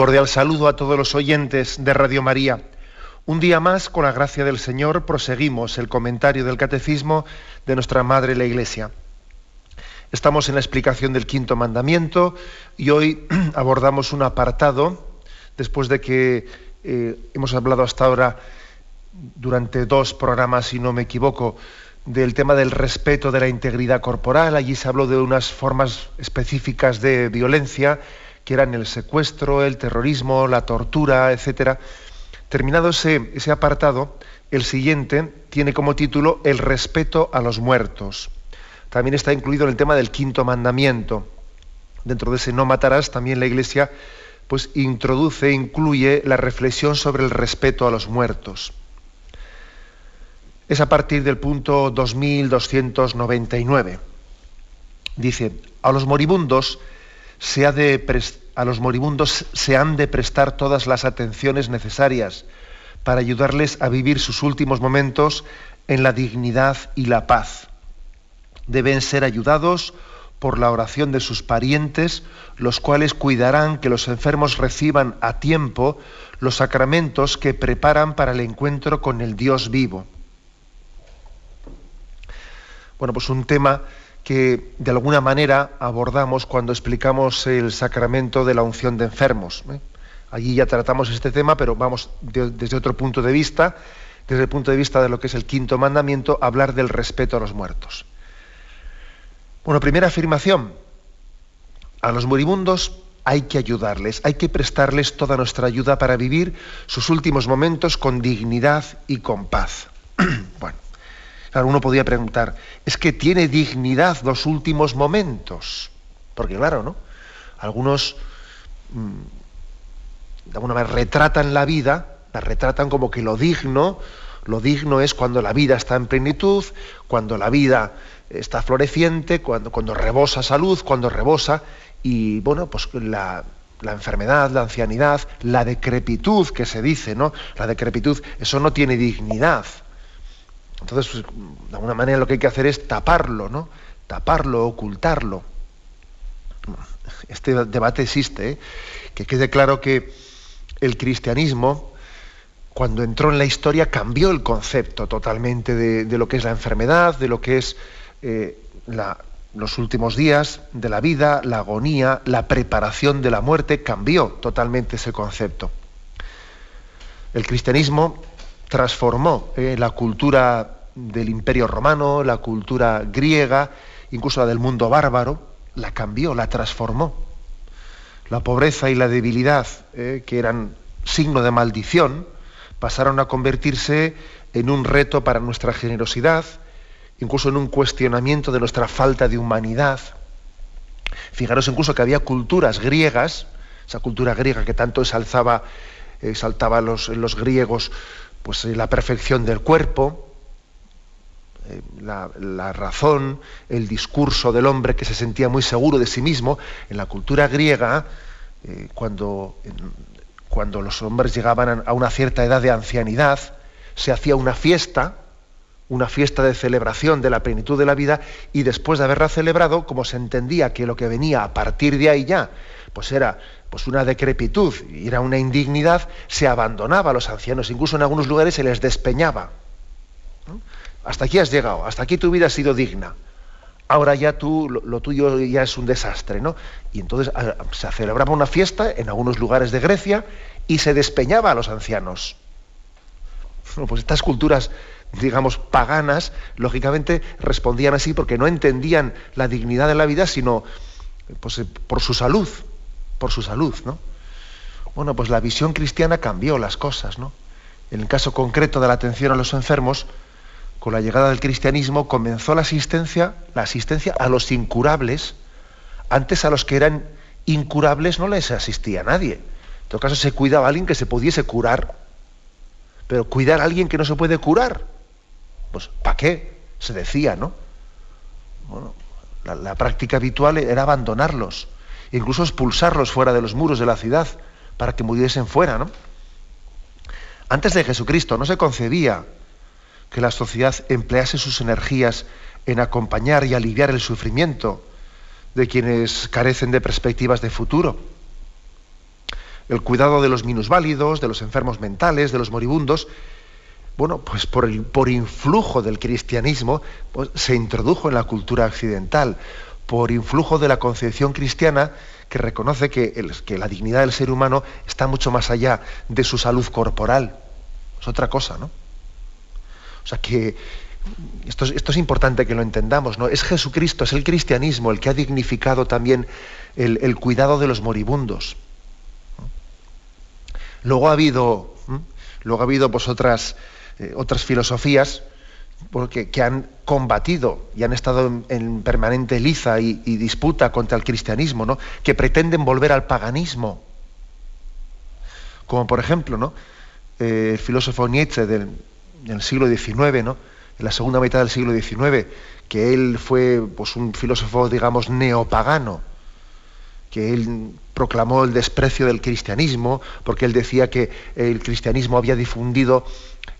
Cordial saludo a todos los oyentes de Radio María. Un día más, con la gracia del Señor, proseguimos el comentario del Catecismo de nuestra Madre la Iglesia. Estamos en la explicación del quinto mandamiento y hoy abordamos un apartado, después de que eh, hemos hablado hasta ahora durante dos programas, si no me equivoco, del tema del respeto de la integridad corporal. Allí se habló de unas formas específicas de violencia que eran el secuestro, el terrorismo, la tortura, etc. Terminado ese, ese apartado, el siguiente tiene como título El respeto a los muertos. También está incluido en el tema del quinto mandamiento. Dentro de ese no matarás, también la Iglesia pues introduce, incluye la reflexión sobre el respeto a los muertos. Es a partir del punto 2299. Dice, a los moribundos se ha de a los moribundos se han de prestar todas las atenciones necesarias para ayudarles a vivir sus últimos momentos en la dignidad y la paz. Deben ser ayudados por la oración de sus parientes, los cuales cuidarán que los enfermos reciban a tiempo los sacramentos que preparan para el encuentro con el Dios vivo. Bueno, pues un tema que de alguna manera abordamos cuando explicamos el sacramento de la unción de enfermos. ¿eh? Allí ya tratamos este tema, pero vamos desde otro punto de vista, desde el punto de vista de lo que es el quinto mandamiento, hablar del respeto a los muertos. Bueno, primera afirmación. A los moribundos hay que ayudarles, hay que prestarles toda nuestra ayuda para vivir sus últimos momentos con dignidad y con paz. bueno, Claro, uno podría preguntar, ¿es que tiene dignidad los últimos momentos? Porque claro, ¿no? Algunos mm, de alguna manera retratan la vida, la retratan como que lo digno, lo digno es cuando la vida está en plenitud, cuando la vida está floreciente, cuando, cuando rebosa salud, cuando rebosa, y bueno, pues la enfermedad, la ancianidad, la decrepitud que se dice, ¿no? La decrepitud, eso no tiene dignidad. Entonces, pues, de alguna manera lo que hay que hacer es taparlo, ¿no? Taparlo, ocultarlo. Este debate existe, ¿eh? que quede claro que el cristianismo, cuando entró en la historia, cambió el concepto totalmente de, lo que es la enfermedad, de lo que es eh, los últimos días de la vida, la agonía, la preparación de la muerte, cambió totalmente ese concepto. El cristianismo transformó eh, la cultura del imperio romano, la cultura griega, incluso la del mundo bárbaro, la cambió, la transformó. La pobreza y la debilidad, eh, que eran signo de maldición, pasaron a convertirse en un reto para nuestra generosidad, incluso en un cuestionamiento de nuestra falta de humanidad. Fijaros incluso que había culturas griegas, esa cultura griega que tanto exaltaba, exaltaba los, los griegos pues eh, la perfección del cuerpo, eh, la, razón, el discurso del hombre que se sentía muy seguro de sí mismo. En la cultura griega, eh, cuando, cuando los hombres llegaban a una cierta edad de ancianidad, se hacía una fiesta, una fiesta de celebración de la plenitud de la vida, y después de haberla celebrado, como se entendía que lo que venía a partir de ahí ya, pues era pues una decrepitud era una indignidad, se abandonaba a los ancianos, incluso en algunos lugares se les despeñaba. Hasta aquí has llegado, hasta aquí tu vida ha sido digna. Ahora ya tú, lo, tuyo ya es un desastre, ¿no? Y entonces se celebraba una fiesta en algunos lugares de Grecia y se despeñaba a los ancianos. pues estas culturas, digamos, paganas, lógicamente respondían así porque no entendían la dignidad de la vida, sino pues, eh, por su salud, por su salud, ¿no? Bueno, pues la visión cristiana cambió las cosas, ¿no? En el caso concreto de la atención a los enfermos, con la llegada del cristianismo comenzó la asistencia, la asistencia a los incurables, antes a los que eran incurables no les asistía nadie. En todo caso, se cuidaba a alguien que se pudiese curar. Pero cuidar a alguien que no se puede curar, pues ¿para qué? Se decía, ¿no? Bueno, la práctica habitual era abandonarlos, incluso expulsarlos fuera de los muros de la ciudad para que muriesen fuera, ¿no? Antes de Jesucristo no se concebía que la sociedad emplease sus energías en acompañar y aliviar el sufrimiento de quienes carecen de perspectivas de futuro. El cuidado de los minusválidos, de los enfermos mentales, de los moribundos, bueno, pues por, influjo del cristianismo pues, se introdujo en la cultura occidental, por influjo de la concepción cristiana que reconoce que, la dignidad del ser humano está mucho más allá de su salud corporal. Es otra cosa, ¿no? O sea que esto es, importante que lo entendamos, ¿no? Es Jesucristo, es el cristianismo el que ha dignificado también el, cuidado de los moribundos. Luego ha habido, luego ha habido pues otras, eh, otras filosofías porque, que han combatido y han estado en, en permanente liza y, y, disputa contra el cristianismo, ¿no? que pretenden volver al paganismo. Como por ejemplo, ¿no? Eh, el filósofo Nietzsche del, del siglo XIX, ¿no? en la segunda mitad del siglo XIX, que él fue pues, un filósofo, digamos, neopagano, que él proclamó el desprecio del cristianismo, porque él decía que el cristianismo había difundido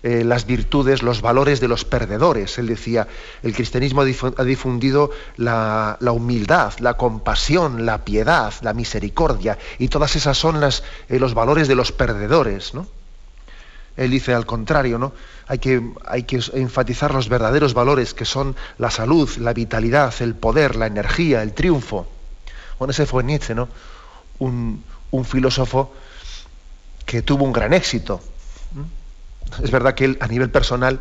eh, las virtudes, los valores de los perdedores. Él decía, el cristianismo ha difundido la, humildad, la compasión, la piedad, la misericordia, y todas esas son eh, los valores de los perdedores, ¿no? Él dice al contrario, ¿no? Hay que, enfatizar los verdaderos valores que son la salud, la vitalidad, el poder, la energía, el triunfo. Bueno, ese fue Nietzsche, ¿no? Un filósofo que tuvo un gran éxito. Es verdad que él a nivel personal,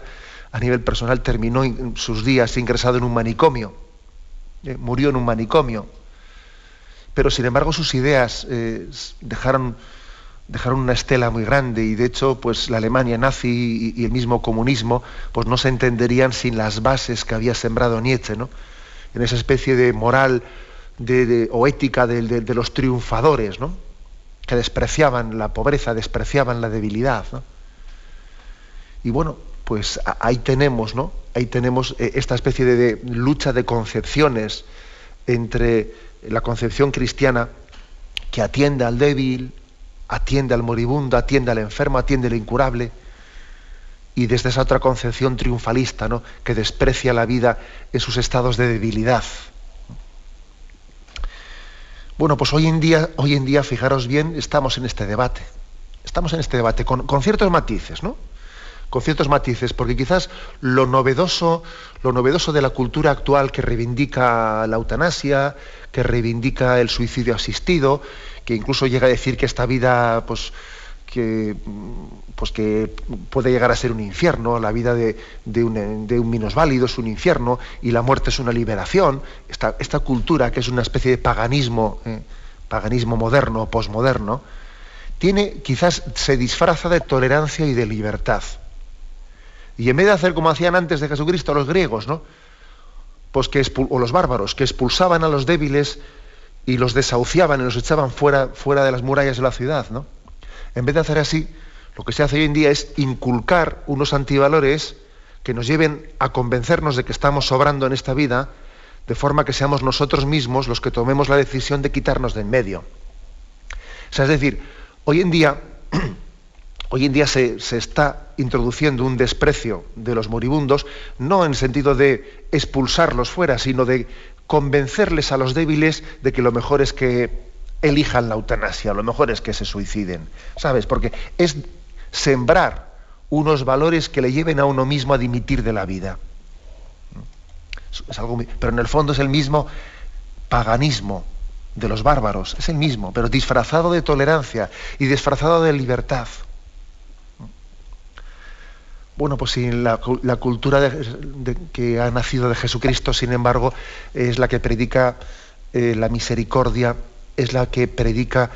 a nivel personal terminó sus días ingresado en un manicomio. Eh, murió en un manicomio. Pero sin embargo sus ideas eh, dejaron dejaron una estela muy grande y de hecho pues la Alemania nazi y, el mismo comunismo pues no se entenderían sin las bases que había sembrado Nietzsche ¿no? en esa especie de moral de, de, o ética de, los triunfadores ¿no? que despreciaban la pobreza despreciaban la debilidad. Y bueno pues ahí tenemos no ahí tenemos eh, esta especie de lucha de concepciones entre la concepción cristiana que atiende al débil atiende al moribundo, atiende al enfermo, atiende al incurable. Y desde esa otra concepción triunfalista, ¿no? que desprecia la vida en sus estados de debilidad. Bueno, pues hoy en día, hoy en día, fijaros bien, estamos en este debate. Estamos en este debate con, con ciertos matices, ¿no? Con ciertos matices, porque quizás lo novedoso, lo novedoso de la cultura actual que reivindica la eutanasia, que reivindica el suicidio asistido, que incluso llega a decir que esta vida, pues, que, pues puede llegar a ser un infierno, la vida de, un, de un minusválido es un infierno y la muerte es una liberación. Esta, esta cultura, que es una especie de paganismo, eh, paganismo moderno, posmoderno, tiene, quizás se disfraza de tolerancia y de libertad. Y en vez de hacer como hacían antes de Jesucristo los griegos, ¿no? Pues que o los bárbaros, que expulsaban a los débiles y los desahuciaban y los echaban fuera, fuera de las murallas de la ciudad, ¿no? En vez de hacer así, lo que se hace hoy en día es inculcar unos antivalores que nos lleven a convencernos de que estamos sobrando en esta vida, de forma que seamos nosotros mismos los que tomemos la decisión de quitarnos de en medio. O sea, es decir, hoy en día, hoy en día se, está introduciendo un desprecio de los moribundos, no en sentido de expulsarlos fuera, sino de convencerles a los débiles de que lo mejor es que elijan la eutanasia, lo mejor es que se suiciden, ¿sabes? Porque es sembrar unos valores que le lleven a uno mismo a dimitir de la vida. Es algo, pero en el fondo es el mismo paganismo de los bárbaros, es el mismo, pero disfrazado de tolerancia y disfrazado de libertad. Bueno, pues si la, cultura que ha nacido de Jesucristo, sin embargo, es la que predica eh, la misericordia, es la que predica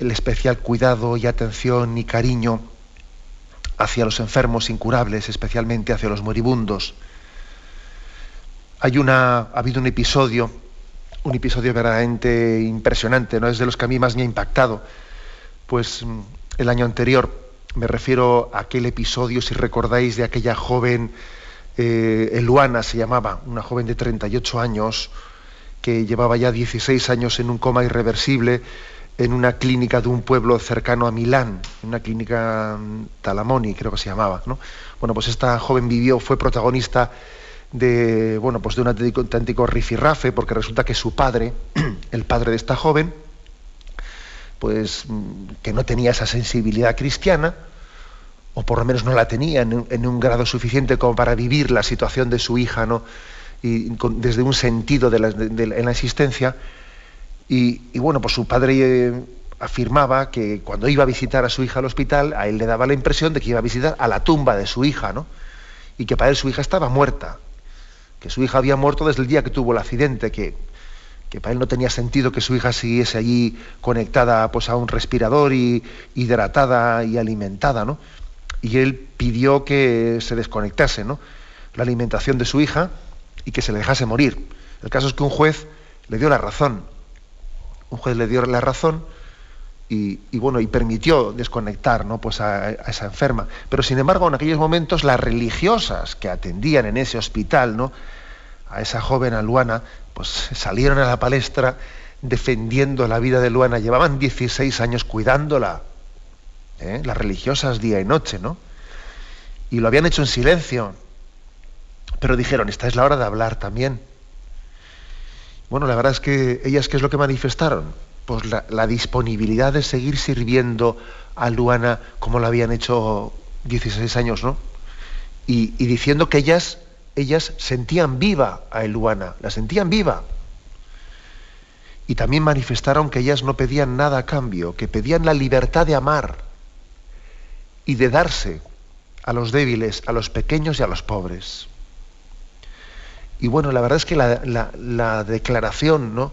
el especial cuidado y atención y cariño hacia los enfermos incurables, especialmente hacia los moribundos. Hay una, ha habido un episodio un episodio verdaderamente impresionante, ¿no? Es de los que a mí más me ha impactado. Pues mm, el año anterior, me refiero a aquel episodio, si recordáis, de aquella joven, eh, Eluana se llamaba, una joven de 38 años, que llevaba ya 16 años en un coma irreversible en una clínica de un pueblo cercano a Milán, una clínica mm, Talamoni, creo que se llamaba. ¿no? Bueno, pues esta joven vivió, fue protagonista de, bueno, pues de un auténtico rifirrafe, porque resulta que su padre, el padre de esta joven, pues mm, que no tenía esa sensibilidad cristiana, o por lo menos no la tenía en un, grado suficiente como para vivir la situación de su hija, ¿no? Y desde un sentido de la, en la existencia, y, bueno, pues su padre eh, afirmaba que cuando iba a visitar a su hija al hospital, a él le daba la impresión de que iba a visitar a la tumba de su hija, ¿no? Y que para él su hija estaba muerta, que su hija había muerto desde el día que tuvo el accidente, que, que para él no tenía sentido que su hija siguiese allí conectada pues, a un respirador y hidratada y alimentada, ¿no? Y él pidió que se desconectase, ¿no? La alimentación de su hija y que se le dejase morir. El caso es que un juez le dio la razón un juez le dio la razón y, bueno, y permitió desconectar ¿no? pues a, esa enferma. Pero sin embargo, en aquellos momentos, las religiosas que atendían en ese hospital ¿no? a esa joven a Luana, pues salieron a la palestra defendiendo la vida de Luana. Llevaban 16 años cuidándola. ¿eh? Las religiosas día y noche, ¿no? Y lo habían hecho en silencio. Pero dijeron, esta es la hora de hablar también. Bueno, la verdad es que ellas, ¿qué es lo que manifestaron? Pues la, disponibilidad de seguir sirviendo a Luana como lo habían hecho 16 años, ¿no? Y, diciendo que ellas, ellas sentían viva a Luana, la sentían viva. Y también manifestaron que ellas no pedían nada a cambio, que pedían la libertad de amar y de darse a los débiles, a los pequeños y a los pobres. Y bueno, la verdad es que la, declaración, ¿no?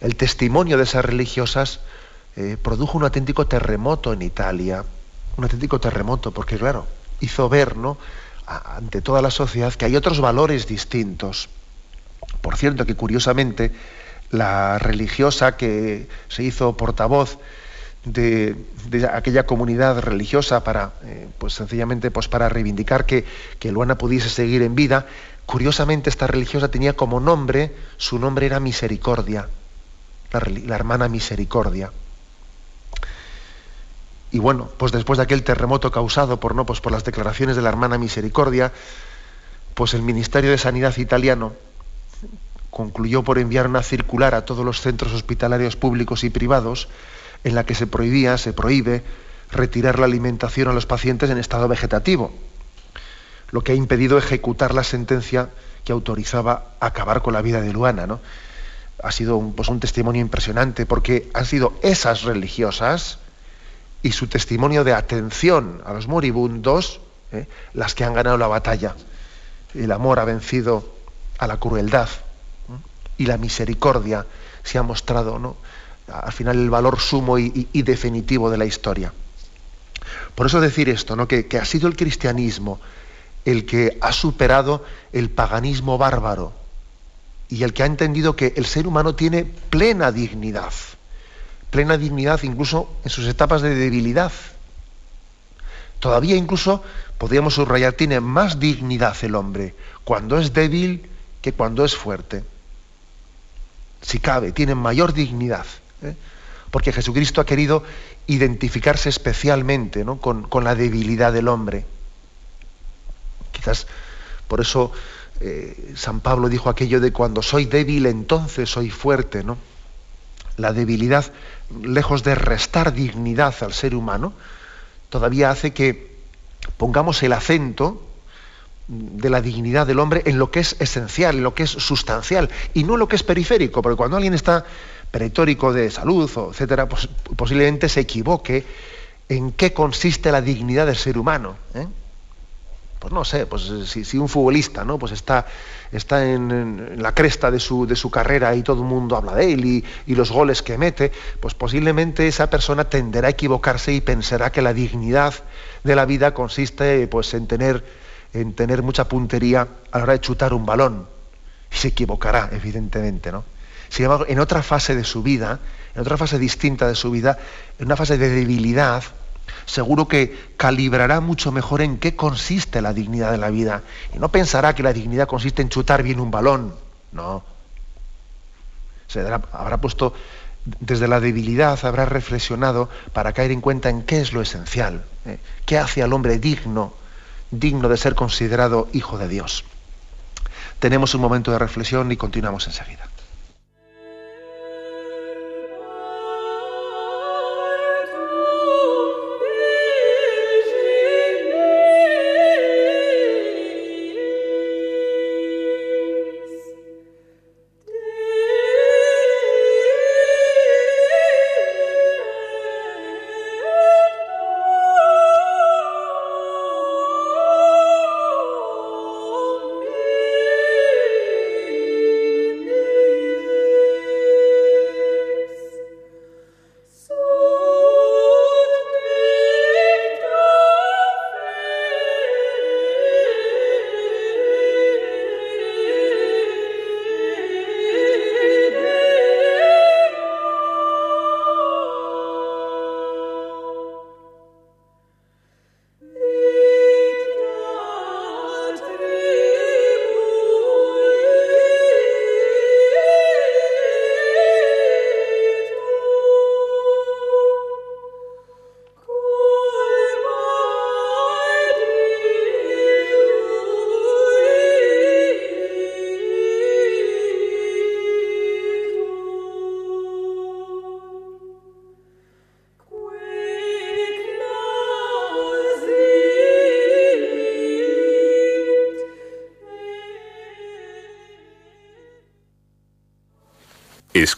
el testimonio de esas religiosas eh, produjo un auténtico terremoto en Italia, un auténtico terremoto, porque claro, hizo ver ¿no? Ante toda la sociedad que hay otros valores distintos. Por cierto, que curiosamente la religiosa que se hizo portavoz de, aquella comunidad religiosa para, eh, pues sencillamente, pues para reivindicar que, que Luana pudiese seguir en vida, Curiosamente, esta religiosa tenía como nombre, su nombre era Misericordia, la, hermana Misericordia. Y bueno, pues después de aquel terremoto causado por, ¿no? pues por las declaraciones de la hermana Misericordia, pues el Ministerio de Sanidad italiano concluyó por enviar una circular a todos los centros hospitalarios públicos y privados en la que se prohibía, se prohíbe retirar la alimentación a los pacientes en estado vegetativo lo que ha impedido ejecutar la sentencia que autorizaba acabar con la vida de Luana. ¿no? Ha sido pues, un testimonio impresionante porque han sido esas religiosas y su testimonio de atención a los moribundos ¿eh? las que han ganado la batalla. El amor ha vencido a la crueldad y la misericordia se ha mostrado ¿no? al final el valor sumo y, definitivo de la historia. Por eso decir esto, ¿no? que ha sido el cristianismo el que ha superado el paganismo bárbaro y el que ha entendido que el ser humano tiene plena dignidad, plena dignidad incluso en sus etapas de debilidad. Todavía incluso, podríamos subrayar, tiene más dignidad el hombre cuando es débil que cuando es fuerte. Si cabe, tiene mayor dignidad. ¿eh? Porque Jesucristo ha querido identificarse especialmente con, con la debilidad del hombre. Quizás por eso eh, San Pablo dijo aquello de cuando soy débil, entonces soy fuerte, ¿no? La debilidad, lejos de restar dignidad al ser humano, todavía hace que pongamos el acento de la dignidad del hombre en lo que es esencial, en lo que es sustancial, y no en lo que es periférico, porque cuando alguien está pretórico de salud, o etcétera, pues posiblemente se equivoque en qué consiste la dignidad del ser humano. ¿eh? Pues no sé, pues si, un futbolista ¿no? pues está, está en, la cresta de su, de su, carrera y todo el mundo habla de él y, los goles que mete, pues posiblemente esa persona tenderá a equivocarse y pensará que la dignidad de la vida consiste pues, en, tener, en tener mucha puntería a la hora de chutar un balón. Y se equivocará, evidentemente, ¿no? Sin embargo, en otra fase de su vida, en otra fase distinta de su vida, en una fase de debilidad, seguro que calibrará mucho mejor en qué consiste la dignidad de la vida. Y no pensará que la dignidad consiste en chutar bien un balón. No. Se habrá puesto desde la debilidad, habrá reflexionado para caer en cuenta en qué es lo esencial, ¿eh? qué hace al hombre digno, digno de ser considerado hijo de Dios. Tenemos un momento de reflexión y continuamos enseguida.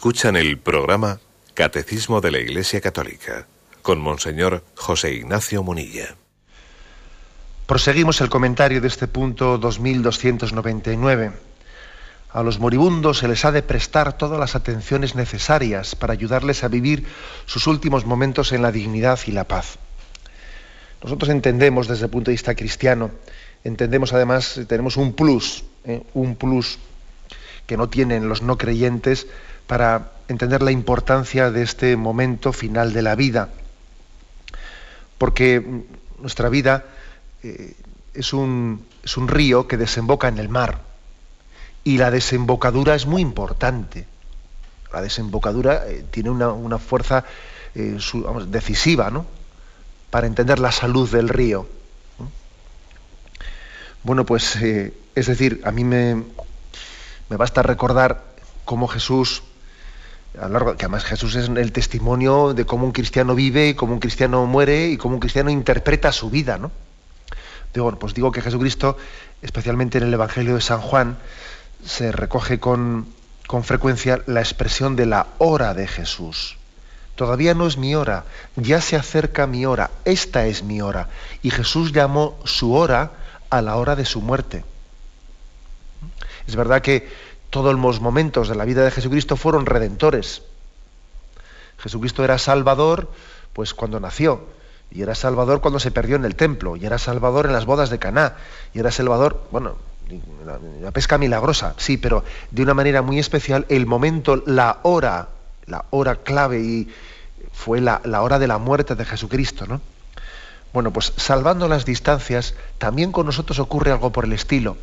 Escuchan el programa Catecismo de la Iglesia Católica con Monseñor José Ignacio Munilla. Proseguimos el comentario de este punto 2299. A los moribundos se les ha de prestar todas las atenciones necesarias para ayudarles a vivir sus últimos momentos en la dignidad y la paz. Nosotros entendemos desde el punto de vista cristiano, entendemos además, tenemos un plus, ¿eh? un plus que no tienen los no creyentes para entender la importancia de este momento final de la vida. Porque nuestra vida eh, es, un, es, un, río que desemboca en el mar. Y la desembocadura es muy importante. La desembocadura eh, tiene una, fuerza eh, decisiva ¿no? para entender la salud del río. Bueno, pues es decir, a mí me, me basta recordar cómo Jesús que además Jesús es el testimonio de cómo un cristiano vive, cómo un cristiano muere y cómo un cristiano interpreta su vida, ¿no? Digo, pues digo que Jesucristo, especialmente en el Evangelio de San Juan, se recoge con, con frecuencia la expresión de la hora de Jesús. Todavía no es mi hora, ya se acerca mi hora, esta es mi hora. Y Jesús llamó su hora a la hora de su muerte. Es verdad que todos los momentos de la vida de Jesucristo fueron redentores. Jesucristo era Salvador, pues cuando nació, y era Salvador cuando se perdió en el templo, y era Salvador en las bodas de Caná, y era Salvador, bueno, la, pesca milagrosa, sí, pero de una manera muy especial, el momento, la hora, la hora clave y fue la, la hora de la muerte de Jesucristo, ¿no? Bueno, pues salvando las distancias, también con nosotros ocurre algo por el estilo.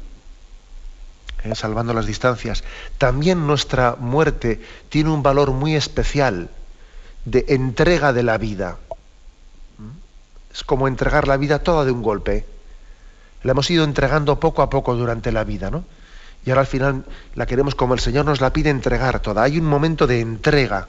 ¿Eh? salvando las distancias, también nuestra muerte tiene un valor muy especial de entrega de la vida. Es como entregar la vida toda de un golpe. La hemos ido entregando poco a poco durante la vida, ¿no? Y ahora al final la queremos como el Señor nos la pide entregar toda. Hay un momento de entrega,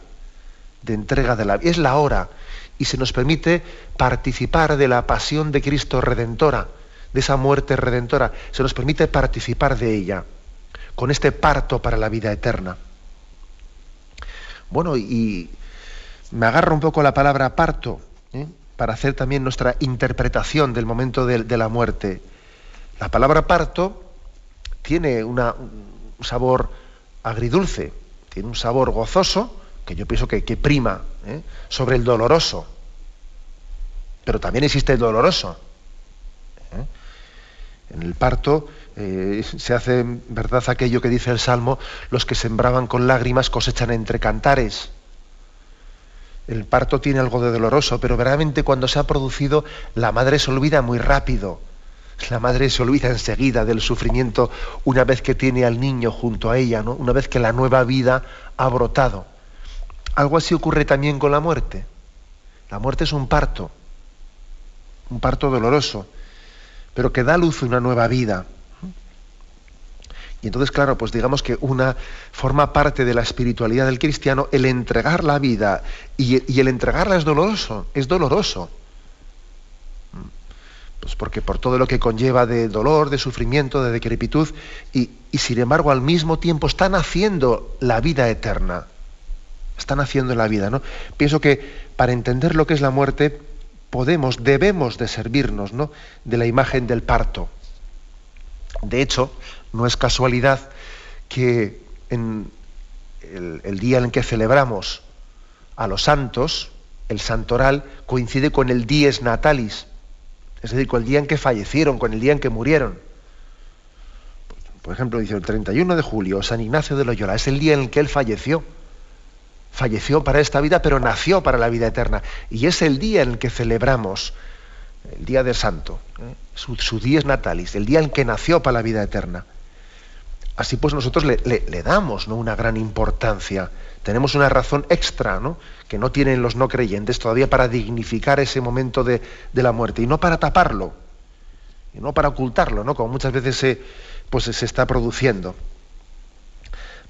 de entrega de la vida. Es la hora. Y se nos permite participar de la pasión de Cristo redentora, de esa muerte redentora. Se nos permite participar de ella con este parto para la vida eterna. Bueno, y me agarro un poco la palabra parto ¿eh? para hacer también nuestra interpretación del momento de, la muerte. La palabra parto tiene un sabor agridulce, tiene un sabor gozoso, que yo pienso que, prima ¿eh? sobre el doloroso. Pero también existe el doloroso. ¿eh? En el parto Eh, se hace verdad aquello que dice el Salmo, los que sembraban con lágrimas cosechan entre cantares. El parto tiene algo de doloroso, pero verdaderamente cuando se ha producido, la madre se olvida muy rápido. La madre se olvida enseguida del sufrimiento una vez que tiene al niño junto a ella, una vez que la nueva vida ha brotado. Algo así ocurre también con la muerte. La muerte es un parto, un parto doloroso, pero que da luz a una nueva vida. Y entonces, claro, pues digamos que una forma parte de la espiritualidad del cristiano el entregar la vida y, el entregarla es doloroso, es doloroso. Pues porque por todo lo que conlleva de dolor, de sufrimiento, de decrepitud, y, y sin embargo al mismo tiempo están haciendo la vida eterna. Están haciendo la vida, ¿no? Pienso que para entender lo que es la muerte, podemos, debemos de servirnos ¿no? de la imagen del parto. De hecho, no es casualidad que el, día en que celebramos a los santos, el santoral coincide con el dies natalis, es decir, con el día en que fallecieron, con el día en que murieron. Por ejemplo, dice el 31 de julio, San Ignacio de Loyola, es el día en el que él falleció. Falleció para esta vida, pero nació para la vida eterna. Y es el día en el que celebramos el día del santo, ¿eh? su, su dies natalis, el día en que nació para la vida eterna. Así pues nosotros le, damos ¿no? una gran importancia. Tenemos una razón extra ¿no? que no tienen los no creyentes todavía para dignificar ese momento de, la muerte y no para taparlo, y no para ocultarlo, ¿no? como muchas veces se, pues, se está produciendo.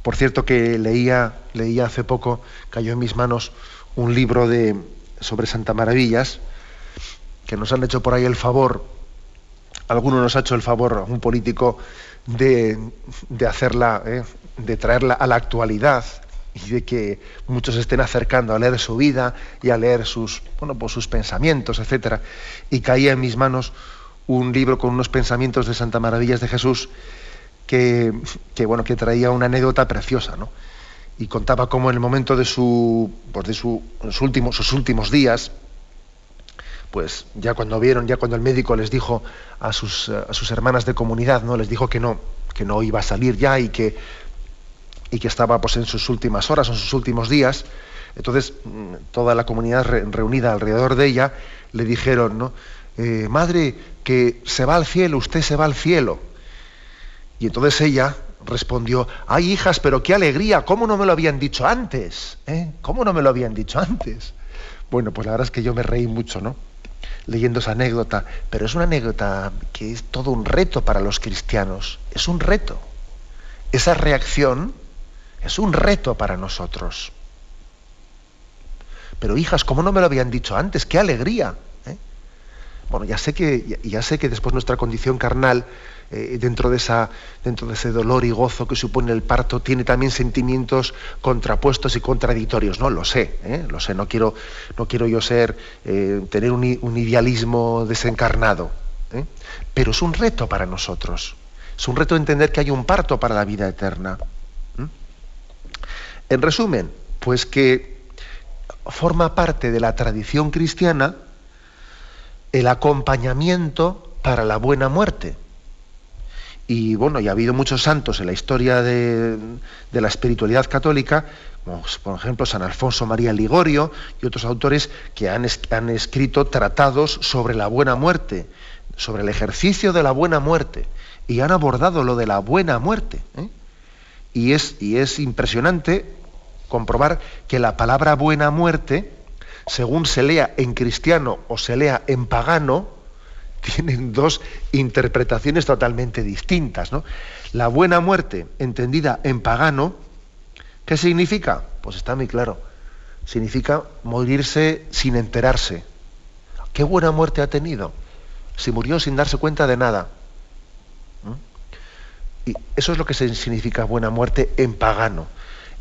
Por cierto que leía, leía hace poco, cayó en mis manos un libro de, sobre Santa Maravillas, que nos han hecho por ahí el favor, alguno nos ha hecho el favor, un político de, hacerla, ¿eh? de traerla a la actualidad y de que muchos estén acercando a leer su vida y a leer sus, bueno, pues sus pensamientos, etc. Y caía en mis manos un libro con unos pensamientos de Santa Maravillas de Jesús que, que, bueno, que traía una anécdota preciosa, ¿no? Y contaba cómo en el momento de, su, pues de su, últimos, sus últimos días, pues ya cuando vieron, ya cuando el médico les dijo a sus, a sus hermanas de comunidad, ¿no? Les dijo que no, que no iba a salir ya y que, y que estaba pues, en sus últimas horas, en sus últimos días. Entonces, mm, toda la comunidad reunida alrededor de ella le dijeron, ¿no? Eh, madre, que se va al cielo, usted se va al cielo. Y entonces ella respondió, ay hijas, pero qué alegría, ¿cómo no me lo habían dicho antes? ¿Eh? ¿Cómo no me lo habían dicho antes? Bueno, pues la verdad es que yo me reí mucho, ¿no? Leyendo esa anécdota, pero es una anécdota que es todo un reto para los cristianos, es un reto. Esa reacción es un reto para nosotros. Pero hijas, ¿cómo no me lo habían dicho antes? ¡Qué alegría! ¿eh? Bueno, ya sé que, ya sé que después nuestra condición carnal eh, dentro, de esa, dentro de ese dolor y gozo que supone el parto, tiene también sentimientos contrapuestos y contradictorios. No, lo sé, ¿eh? lo sé, no quiero, no quiero yo ser, eh, tener un, idealismo desencarnado, pero es un reto para nosotros. Es un reto entender que hay un parto para la vida eterna. En resumen, pues que forma parte de la tradición cristiana el acompañamiento para la buena muerte. Y bueno, y ha habido muchos santos en la historia de, la espiritualidad católica, como por ejemplo San Alfonso María Ligorio y otros autores que han, han escrito tratados sobre la buena muerte, sobre el ejercicio de la buena muerte, y han abordado lo de la buena muerte. ¿eh? Y, es, y es impresionante comprobar que la palabra buena muerte, según se lea en cristiano o se lea en pagano, tienen dos interpretaciones totalmente distintas. ¿no? La buena muerte, entendida en pagano, ¿qué significa? Pues está muy claro. Significa morirse sin enterarse. ¿Qué buena muerte ha tenido? Se murió sin darse cuenta de nada. ¿Mm? Y eso es lo que significa buena muerte en pagano.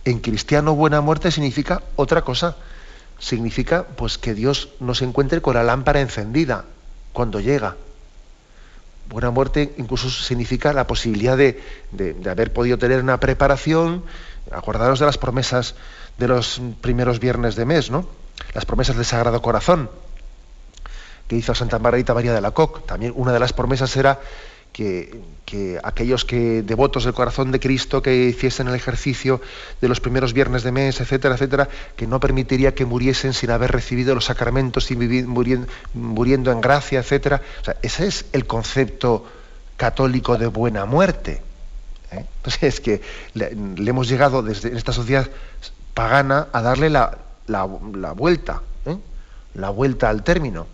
En cristiano buena muerte significa otra cosa. Significa pues que Dios nos encuentre con la lámpara encendida, cuando llega. Buena muerte incluso significa la posibilidad de, haber podido tener una preparación, acordaros de las promesas de los primeros viernes de mes, ¿no? Las promesas del Sagrado Corazón que hizo Santa Margarita María de la Coque. También una de las promesas era que, aquellos que devotos del corazón de Cristo que hiciesen el ejercicio de los primeros viernes de mes, etcétera, etcétera, que no permitiría que muriesen sin haber recibido los sacramentos, sin vivir, muriendo, en gracia, etcétera. ese es el concepto católico de buena muerte. ¿eh? Entonces es que le, hemos llegado desde esta sociedad pagana a darle la, vuelta, ¿eh? la vuelta al término.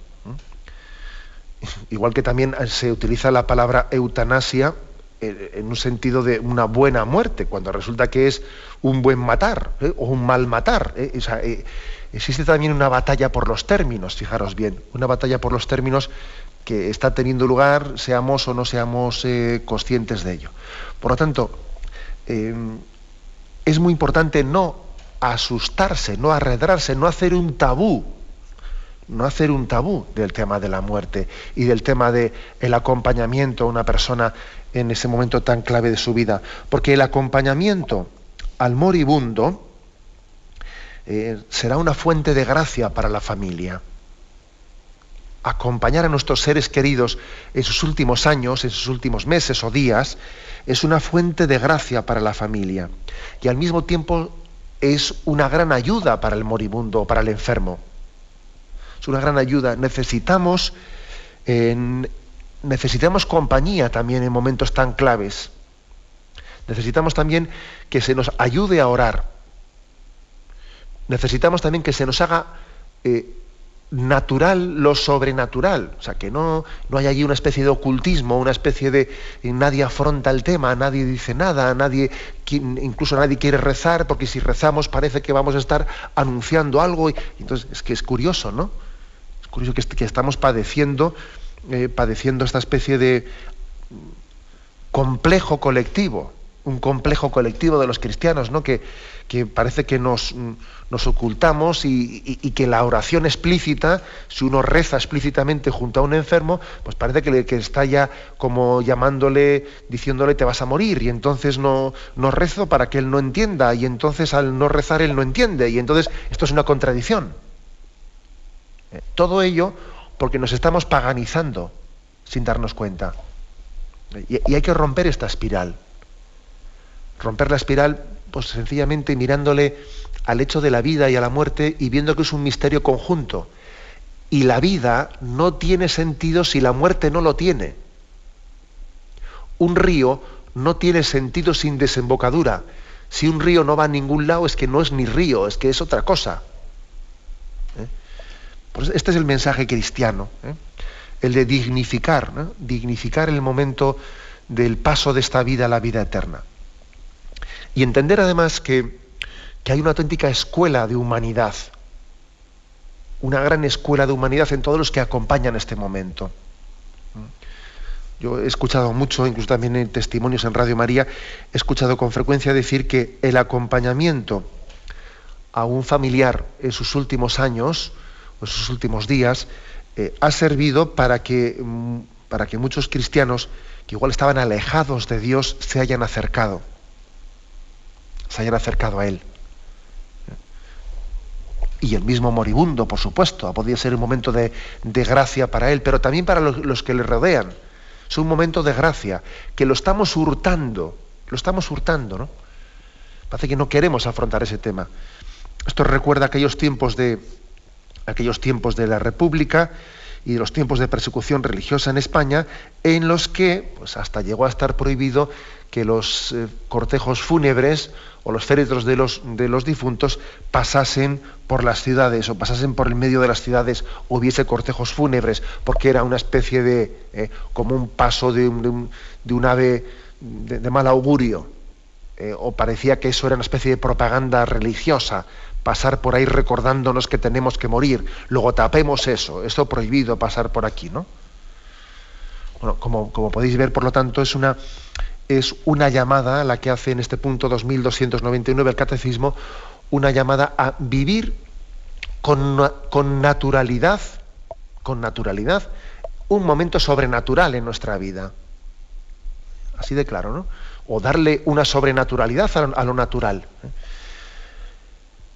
Igual que también se utiliza la palabra eutanasia eh, en un sentido de una buena muerte, cuando resulta que es un buen matar ¿eh? o un mal matar. ¿eh? existe también una batalla por los términos, fijaros bien, una batalla por los términos que está teniendo lugar, seamos o no seamos conscientes de ello. Por lo tanto, es muy importante no asustarse, no arredrarse, no hacer un tabú no hacer un tabú del tema de la muerte y del tema del el acompañamiento a una persona en ese momento tan clave de su vida. Porque el acompañamiento al moribundo eh, será una fuente de gracia para la familia. Acompañar a nuestros seres queridos en sus últimos años, en sus últimos meses o días, es una fuente de gracia para la familia. Y al mismo tiempo es una gran ayuda para el moribundo o para el enfermo es una gran ayuda. Necesitamos, necesitamos compañía también en momentos tan claves. Necesitamos también que se nos ayude a orar. Necesitamos también que se nos haga eh, natural lo sobrenatural. O sea, que no, no haya allí una especie de ocultismo, una especie de nadie afronta el tema, nadie dice nada, nadie, incluso nadie quiere rezar, porque si rezamos parece que vamos a estar anunciando algo. Y, entonces, es que es curioso, ¿no? Curioso que, estamos padeciendo, eh, padeciendo esta especie de complejo colectivo, un complejo colectivo de los cristianos, ¿no? que, parece que nos, ocultamos y, que la oración explícita, si uno reza explícitamente junto a un enfermo, pues parece que, que está ya como llamándole, diciéndole te vas a morir, y entonces no, no rezo para que él no entienda, y entonces al no rezar él no entiende, y entonces esto es una contradicción. Todo ello porque nos estamos paganizando sin darnos cuenta. Y, hay que romper esta espiral. Romper la espiral, pues sencillamente mirándole al hecho de la vida y a la muerte y viendo que es un misterio conjunto. Y la vida no tiene sentido si la muerte no lo tiene. Un río no tiene sentido sin desembocadura. Si un río no va a ningún lado es que no es ni río, es que es otra cosa. Este es el mensaje cristiano, ¿eh? el de dignificar, dignificar el momento del paso de esta vida a la vida eterna. Y entender además que, que hay una auténtica escuela de humanidad, una gran escuela de humanidad en todos los que acompañan este momento. Yo he escuchado mucho, incluso también en testimonios en Radio María, he escuchado con frecuencia decir que el acompañamiento a un familiar en sus últimos años esos últimos días, eh, ha servido para que, mm, para que muchos cristianos que igual estaban alejados de Dios se hayan acercado, se hayan acercado a Él. Y el mismo moribundo, por supuesto, ha podido ser un momento de, gracia para Él, pero también para los, los que le rodean. Es un momento de gracia, que lo estamos hurtando, lo estamos hurtando, ¿no? Parece que no queremos afrontar ese tema. Esto recuerda aquellos tiempos de, aquellos tiempos de la República y de los tiempos de persecución religiosa en España, en los que pues, hasta llegó a estar prohibido que los eh, cortejos fúnebres o los féretros de los, de los difuntos pasasen por las ciudades o pasasen por el medio de las ciudades o hubiese cortejos fúnebres, porque era una especie de, eh, como un paso de un, de un, ave de, mal augurio, eh, o parecía que eso era una especie de propaganda religiosa pasar por ahí recordándonos que tenemos que morir. Luego tapemos eso, esto prohibido pasar por aquí, ¿no? Bueno, como, como podéis ver, por lo tanto, es una, es una llamada, la que hace en este punto 2299 el Catecismo, una llamada a vivir con, con naturalidad, con naturalidad, un momento sobrenatural en nuestra vida. Así de claro, ¿no? O darle una sobrenaturalidad a lo, natural. ¿eh?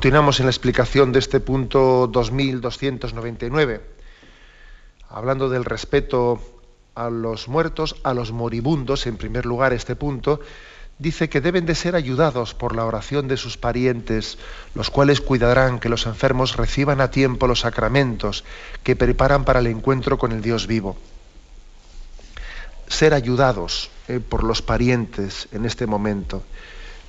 Continuamos en la explicación de este punto 2299, hablando del respeto a los muertos, a los moribundos, en primer lugar este punto, dice que deben de ser ayudados por la oración de sus parientes, los cuales cuidarán que los enfermos reciban a tiempo los sacramentos que preparan para el encuentro con el Dios vivo. Ser ayudados eh, por los parientes en este momento.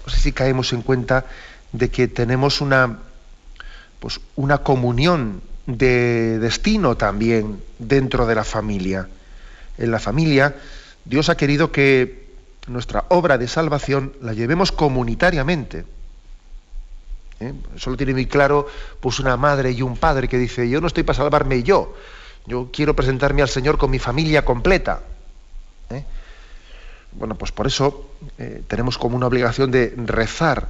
No sé si caemos en cuenta de que tenemos una, pues, una comunión de destino también dentro de la familia. En la familia, Dios ha querido que nuestra obra de salvación la llevemos comunitariamente. ¿Eh? Eso lo tiene muy claro pues una madre y un padre que dice, yo no estoy para salvarme yo, yo quiero presentarme al Señor con mi familia completa. ¿Eh? Bueno, pues por eso eh, tenemos como una obligación de rezar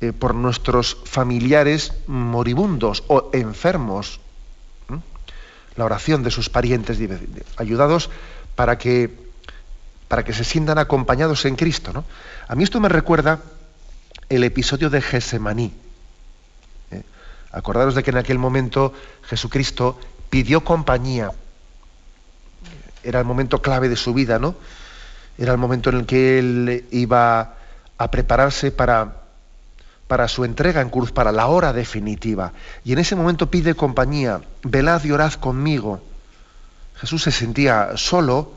eh, por nuestros familiares moribundos o enfermos. La oración de sus parientes, ayudados para que, para que se sientan acompañados en Cristo. ¿no? A mí esto me recuerda el episodio de Gesemaní. ¿eh? Acordaros de que en aquel momento Jesucristo pidió compañía. Era el momento clave de su vida, ¿no? Era el momento en el que él iba a prepararse para para su entrega en cruz, para la hora definitiva. Y en ese momento pide compañía, velad y orad conmigo. Jesús se sentía solo,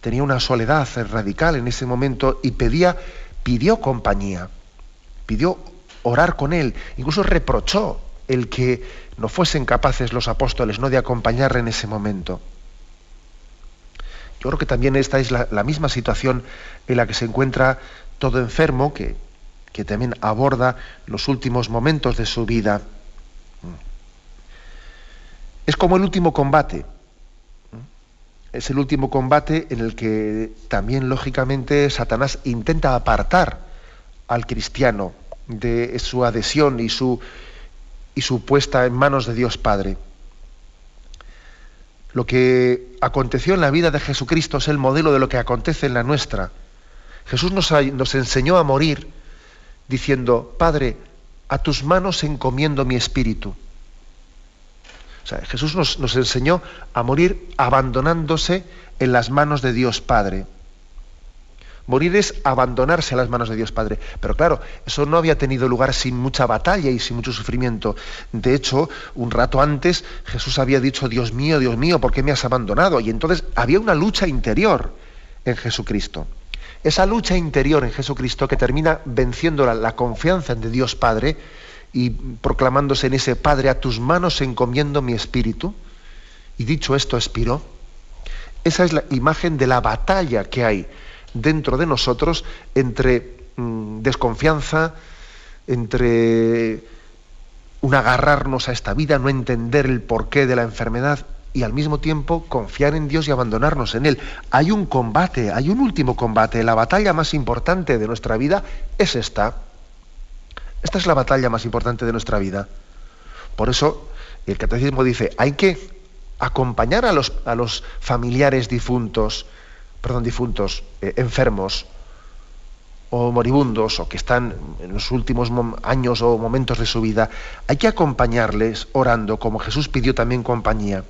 tenía una soledad radical en ese momento y pedía, pidió compañía, pidió orar con él, incluso reprochó el que no fuesen capaces los apóstoles no de acompañarle en ese momento. Yo creo que también esta es la, la misma situación en la que se encuentra todo enfermo que que también aborda los últimos momentos de su vida. Es como el último combate. Es el último combate en el que también, lógicamente, Satanás intenta apartar al cristiano de su adhesión y su, y su puesta en manos de Dios Padre. Lo que aconteció en la vida de Jesucristo es el modelo de lo que acontece en la nuestra. Jesús nos, nos enseñó a morir diciendo, Padre, a tus manos encomiendo mi espíritu. O sea, Jesús nos, nos, enseñó a morir abandonándose en las manos de Dios Padre. Morir es abandonarse a las manos de Dios Padre. Pero claro, eso no había tenido lugar sin mucha batalla y sin mucho sufrimiento. De hecho, un rato antes Jesús había dicho, Dios mío, Dios mío, ¿por qué me has abandonado? Y entonces había una lucha interior en Jesucristo. Esa lucha interior en Jesucristo que termina venciendo la, confianza en Dios Padre y proclamándose en ese Padre, a tus manos encomiendo mi espíritu. Y dicho esto, expiró. Esa es la imagen de la batalla que hay dentro de nosotros entre mm, desconfianza, entre un agarrarnos a esta vida, no entender el porqué de la enfermedad y al mismo tiempo confiar en Dios y abandonarnos en Él. Hay un combate, hay un último combate. La batalla más importante de nuestra vida es esta. Esta es la batalla más importante de nuestra vida. Por eso el catecismo dice, hay que acompañar a los, familiares difuntos, perdón, difuntos, eh, enfermos o moribundos o que están en los últimos años o momentos de su vida, hay que acompañarles orando, como Jesús pidió también compañía.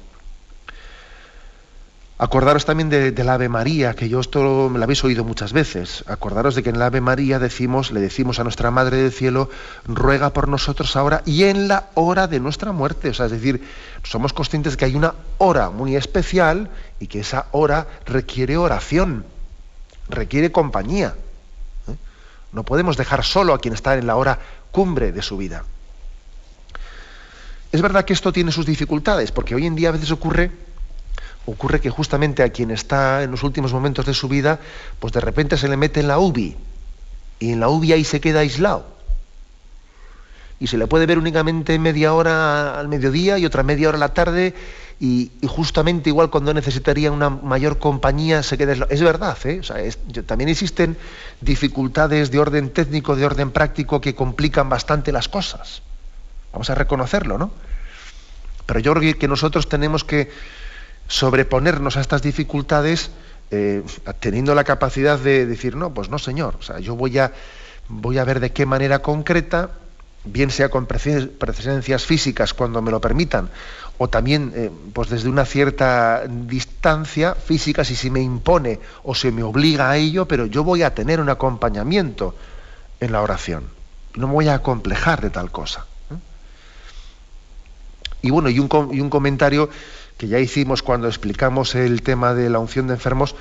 Acordaros también de, la Ave María, que yo esto me lo habéis oído muchas veces. Acordaros de que en la Ave María decimos, le decimos a nuestra Madre del Cielo, ruega por nosotros ahora y en la hora de nuestra muerte. O sea, es decir, somos conscientes que hay una hora muy especial y que esa hora requiere oración, requiere compañía. ¿eh? No podemos dejar solo a quien está en la hora cumbre de su vida. Es verdad que esto tiene sus dificultades, porque hoy en día a veces ocurre ocurre que justamente a quien está en los últimos momentos de su vida, pues de repente se le mete en la UBI y en la UBI ahí se queda aislado. Y se le puede ver únicamente media hora al mediodía y otra media hora a la tarde y, justamente igual cuando necesitaría una mayor compañía se queda aislado. Es verdad, ¿eh? también existen dificultades de orden técnico, de orden práctico que complican bastante las cosas. Vamos a reconocerlo, ¿no? Pero yo creo que nosotros tenemos que sobreponernos a estas dificultades eh, teniendo la capacidad de decir, no, pues no, señor, o sea, yo voy a, voy a ver de qué manera concreta bien sea con presencias físicas cuando me lo permitan, o también eh, pues desde una cierta distancia física, si se me impone o se me obliga a ello, pero yo voy a tener un acompañamiento en la oración. No me voy a complejar de tal cosa. ¿eh? Y bueno, y un, y un comentario que ya hicimos cuando explicamos el tema de la unción de enfermos,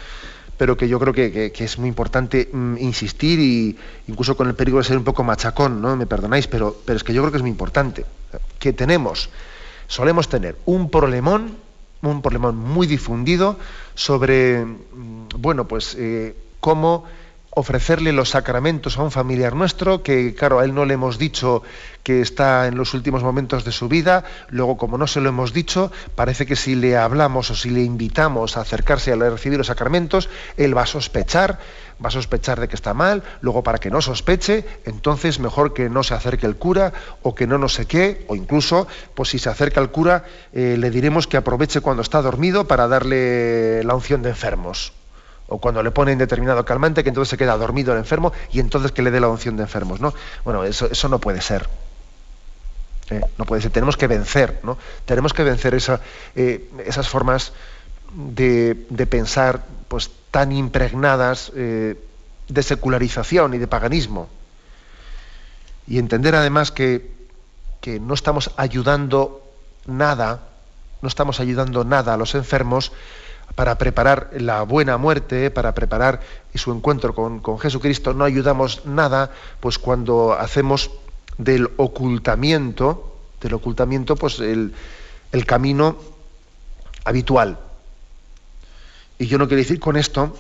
pero que yo creo que, es muy importante mm, insistir y incluso con el peligro de ser un poco machacón, ¿no? Me perdonáis, pero, pero es que yo creo que es muy importante. Que tenemos, solemos tener un problemón, un problemón muy difundido sobre, mm, bueno, pues eh, cómo ofrecerle los sacramentos a un familiar nuestro, que claro, a él no le hemos dicho que está en los últimos momentos de su vida, luego como no se lo hemos dicho, parece que si le hablamos o si le invitamos a acercarse a recibir los sacramentos, él va a sospechar, va a sospechar de que está mal, luego para que no sospeche, entonces mejor que no se acerque el cura o que no no sé qué, o incluso, pues si se acerca el cura, eh, le diremos que aproveche cuando está dormido para darle la unción de enfermos o cuando le ponen determinado calmante, que entonces se queda dormido el enfermo y entonces que le dé la unción de enfermos, ¿no? Bueno, eso, eso no puede ser. ¿eh? No puede ser. Tenemos que vencer, ¿no? Tenemos que vencer eh, esas formas de, pensar pues, tan impregnadas eh, de secularización y de paganismo. Y entender además que, que no estamos ayudando nada, no estamos ayudando nada a los enfermos para preparar la buena muerte, para preparar su encuentro con, Jesucristo, no ayudamos nada, pues cuando hacemos del ocultamiento, del ocultamiento, pues el, camino habitual. Y yo no quiero decir con esto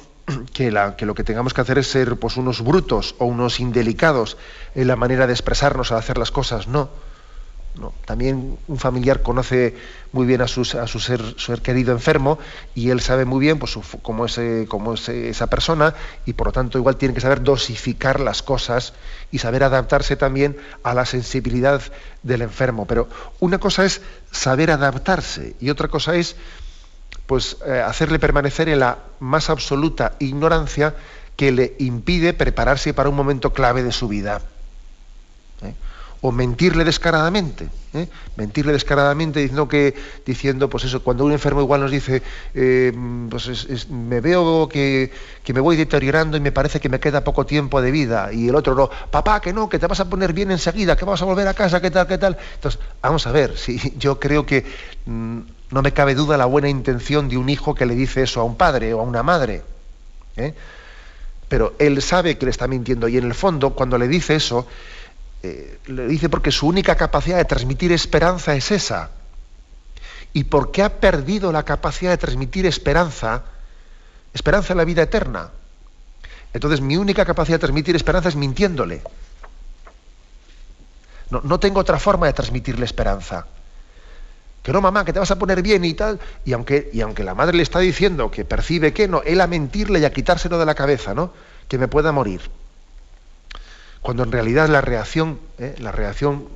que, que, lo que tengamos que hacer es ser pues, unos brutos o unos indelicados en la manera de expresarnos, a hacer las cosas, no también un familiar conoce muy bien a, su ser, querido enfermo y él sabe muy bien pues, cómo, es, cómo es esa persona y por lo tanto igual tiene que saber dosificar las cosas y saber adaptarse también a la sensibilidad del enfermo. Pero una cosa es saber adaptarse y otra cosa es pues, eh, hacerle permanecer en la más absoluta ignorancia que le impide prepararse para un momento clave de su vida. O mentirle descaradamente, ¿eh? mentirle descaradamente diciendo que, diciendo, pues eso, cuando un enfermo igual nos dice, eh, pues me veo que, me voy deteriorando y me parece que me queda poco tiempo de vida, y el otro no, papá, que no, que te vas a poner bien enseguida, que vas a volver a casa, qué tal, qué tal. Entonces, vamos a ver, si yo creo que mm, no me cabe duda la buena intención de un hijo que le dice eso a un padre o a una madre. ¿eh? Pero él sabe que le está mintiendo y en el fondo, cuando le dice eso, le dice porque su única capacidad de transmitir esperanza es esa. Y porque ha perdido la capacidad de transmitir esperanza, esperanza en la vida eterna. Entonces mi única capacidad de transmitir esperanza es mintiéndole. No, no tengo otra forma de transmitirle esperanza. Que no, mamá, que te vas a poner bien y tal. Y aunque, y aunque la madre le está diciendo que percibe que no, él a mentirle y a quitárselo de la cabeza, ¿no? Que me pueda morir cuando en realidad la reacción, ¿eh? la reacción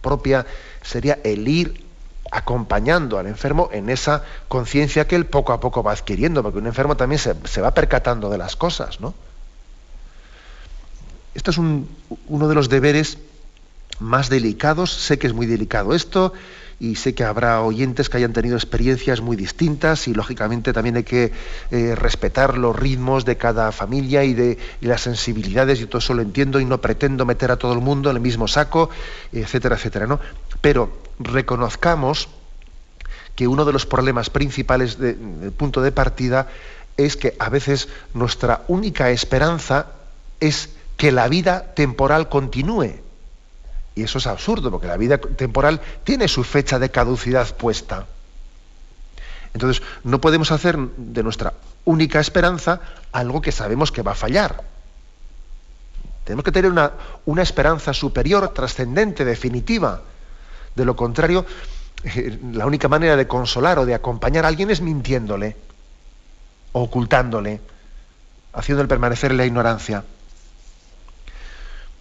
propia sería el ir acompañando al enfermo en esa conciencia que él poco a poco va adquiriendo, porque un enfermo también se, va percatando de las cosas, ¿no? Esto es uno de los deberes más delicados, sé que es muy delicado esto, y sé que habrá oyentes que hayan tenido experiencias muy distintas y lógicamente también hay que eh, respetar los ritmos de cada familia y de las sensibilidades, y todo eso lo entiendo y no pretendo meter a todo el mundo en el mismo saco, etcétera, etcétera, ¿no? Pero reconozcamos que uno de los problemas principales del punto de partida es que a veces nuestra única esperanza es que la vida temporal continúe y eso es absurdo, porque la vida temporal tiene su fecha de caducidad puesta. Entonces, no podemos hacer de nuestra única esperanza algo que sabemos que va a fallar. Tenemos que tener una, una esperanza superior, trascendente, definitiva. De lo contrario, eh, la única manera de consolar o de acompañar a alguien es mintiéndole, ocultándole, haciéndole permanecer en la ignorancia.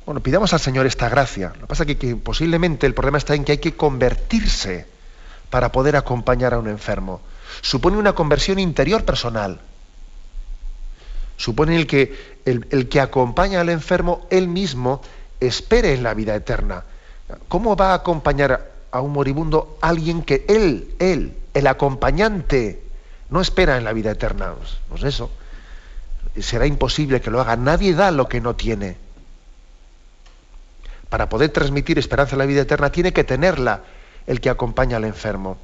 Bueno, pidamos al Señor esta gracia. Lo que pasa es que, posiblemente el problema está en que hay que convertirse para poder acompañar a un enfermo. Supone una conversión interior personal. Supone el que el, que acompaña al enfermo él mismo espere en la vida eterna. ¿Cómo va a acompañar a un moribundo alguien que él, él, el acompañante, no espera en la vida eterna? Pues, pues eso, será imposible que lo haga. Nadie da lo que no tiene. Para poder transmitir esperanza en la vida eterna tiene que tenerla el que acompaña al enfermo.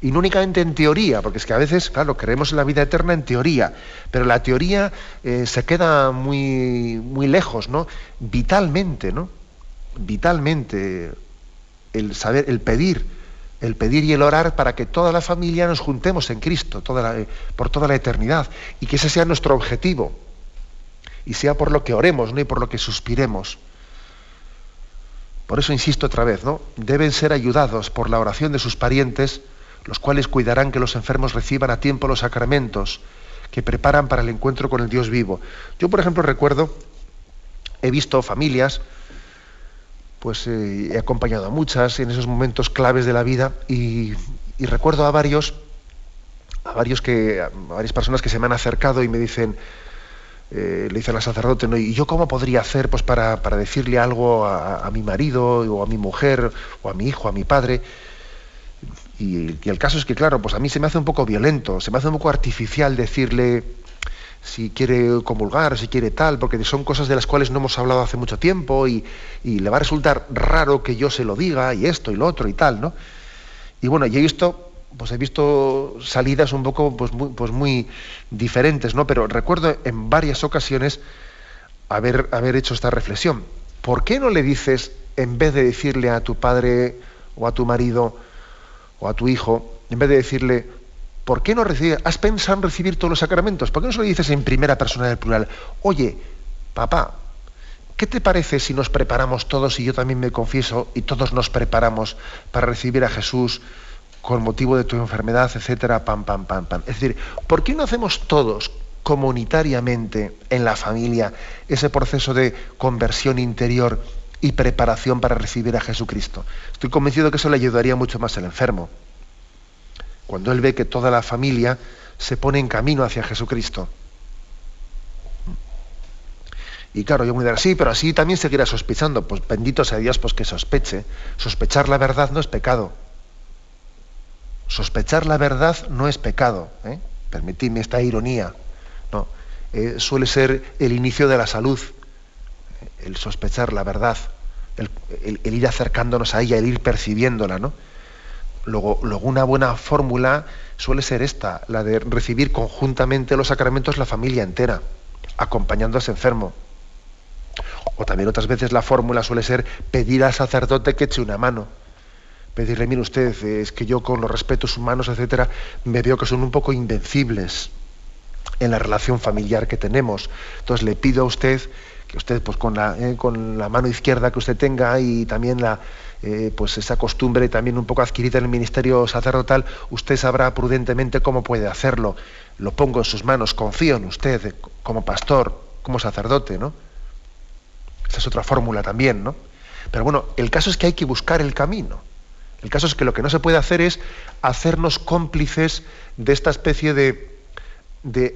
Y no únicamente en teoría, porque es que a veces, claro, creemos en la vida eterna en teoría, pero la teoría eh, se queda muy, muy lejos, ¿no? Vitalmente, ¿no? Vitalmente, el saber, el pedir, el pedir y el orar para que toda la familia nos juntemos en Cristo por toda la eternidad y que ese sea nuestro objetivo y sea por lo que oremos, ¿no? Y por lo que suspiremos. Por eso insisto otra vez, ¿no? Deben ser ayudados por la oración de sus parientes, los cuales cuidarán que los enfermos reciban a tiempo los sacramentos que preparan para el encuentro con el Dios vivo. Yo, por ejemplo, recuerdo, he visto familias, pues eh, he acompañado a muchas en esos momentos claves de la vida y, recuerdo a varios, a varios que, a varias personas que se me han acercado y me dicen, eh, le dicen al sacerdote, ¿no? ¿y yo cómo podría hacer pues, para, decirle algo a, mi marido o a mi mujer o a mi hijo, a mi padre? Y, el caso es que, claro, pues a mí se me hace un poco violento, se me hace un poco artificial decirle si quiere comulgar, si quiere tal, porque son cosas de las cuales no hemos hablado hace mucho tiempo y, le va a resultar raro que yo se lo diga y esto y lo otro y tal, ¿no? Y bueno, y he visto pues he visto salidas un poco pues muy, pues muy diferentes, ¿no? Pero recuerdo en varias ocasiones haber, haber hecho esta reflexión. ¿Por qué no le dices, en vez de decirle a tu padre o a tu marido o a tu hijo, en vez de decirle, ¿por qué no recibir, has pensado en recibir todos los sacramentos? ¿Por qué no se lo dices en primera persona del plural? Oye, papá, ¿qué te parece si nos preparamos todos y yo también me confieso y todos nos preparamos para recibir a Jesús? Con motivo de tu enfermedad, etcétera, pam, pam, pam, pam. Es decir, ¿por qué no hacemos todos comunitariamente en la familia ese proceso de conversión interior y preparación para recibir a Jesucristo? Estoy convencido que eso le ayudaría mucho más al enfermo. Cuando él ve que toda la familia se pone en camino hacia Jesucristo. Y claro, yo me diré, sí, pero así también seguirá sospechando. Pues bendito sea Dios, pues que sospeche. Sospechar la verdad no es pecado. Sospechar la verdad no es pecado. ¿eh? Permitidme esta ironía. No. Eh, suele ser el inicio de la salud, el sospechar la verdad, el, ir acercándonos a ella, el ir percibiéndola. ¿no? Luego, luego una buena fórmula suele ser esta, la de recibir conjuntamente los sacramentos la familia entera, acompañando a ese enfermo. O también otras veces la fórmula suele ser pedir al sacerdote que eche una mano pedirle, mire usted, es que yo con los respetos humanos, etcétera, me veo que son un poco invencibles en la relación familiar que tenemos. Entonces le pido a usted que usted, pues con la, eh, con la mano izquierda que usted tenga y también la, eh, pues esa costumbre también un poco adquirida en el ministerio sacerdotal, usted sabrá prudentemente cómo puede hacerlo. Lo pongo en sus manos, confío en usted como pastor, como sacerdote, ¿no? Esa es otra fórmula también, ¿no? Pero bueno, el caso es que hay que buscar el camino. El caso es que lo que no se puede hacer es hacernos cómplices de esta especie de,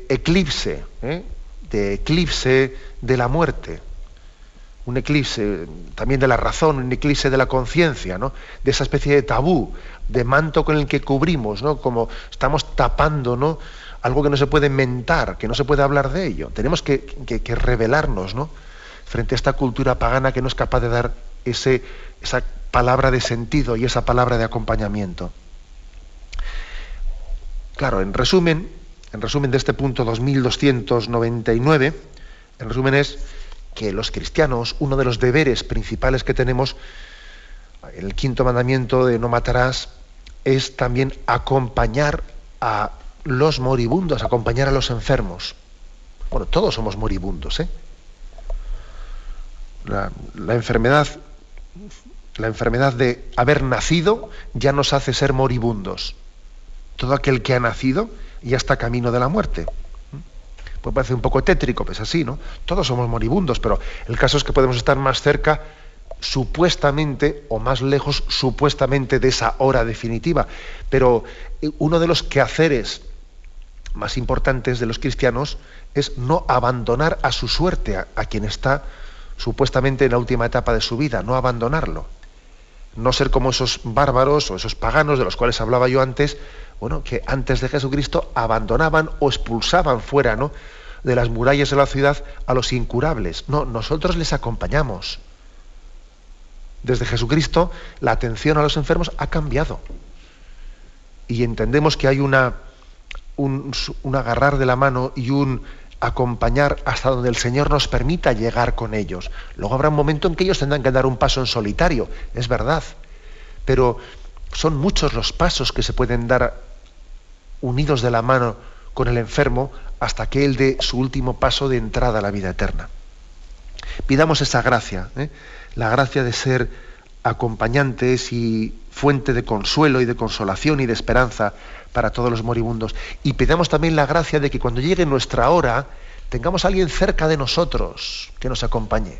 eclipse, ¿eh? de eclipse de la muerte, un eclipse también de la razón, un eclipse de la conciencia, ¿no? de esa especie de tabú, de manto con el que cubrimos, ¿no? como estamos tapando algo que no se puede mentar, que no se puede hablar de ello. Tenemos que, que revelarnos ¿no? frente a esta cultura pagana que no es capaz de dar ese, esa palabra de sentido y esa palabra de acompañamiento. Claro, en resumen, en resumen de este punto 2299, en resumen es que los cristianos, uno de los deberes principales que tenemos, el quinto mandamiento de no matarás, es también acompañar a los moribundos, acompañar a los enfermos. Bueno, todos somos moribundos, ¿eh? La, la enfermedad la enfermedad de haber nacido ya nos hace ser moribundos. Todo aquel que ha nacido ya está camino de la muerte. Puede parecer un poco tétrico, pues así, ¿no? Todos somos moribundos, pero el caso es que podemos estar más cerca supuestamente o más lejos supuestamente de esa hora definitiva. Pero eh, uno de los quehaceres más importantes de los cristianos es no abandonar a su suerte a, quien está supuestamente en la última etapa de su vida, no abandonarlo. No ser como esos bárbaros o esos paganos de los cuales hablaba yo antes, bueno, que antes de Jesucristo abandonaban o expulsaban fuera, ¿no? de las murallas de la ciudad a los incurables. No, nosotros les acompañamos. Desde Jesucristo la atención a los enfermos ha cambiado. Y entendemos que hay una, un, un agarrar de la mano y un acompañar hasta donde el Señor nos permita llegar con ellos. Luego habrá un momento en que ellos tendrán que dar un paso en solitario, es verdad. Pero son muchos los pasos que se pueden dar unidos de la mano con el enfermo hasta que Él dé su último paso de entrada a la vida eterna. Pidamos esa gracia, ¿eh? la gracia de ser acompañantes y fuente de consuelo y de consolación y de esperanza para todos los moribundos. Y pidamos también la gracia de que cuando llegue nuestra hora tengamos a alguien cerca de nosotros que nos acompañe.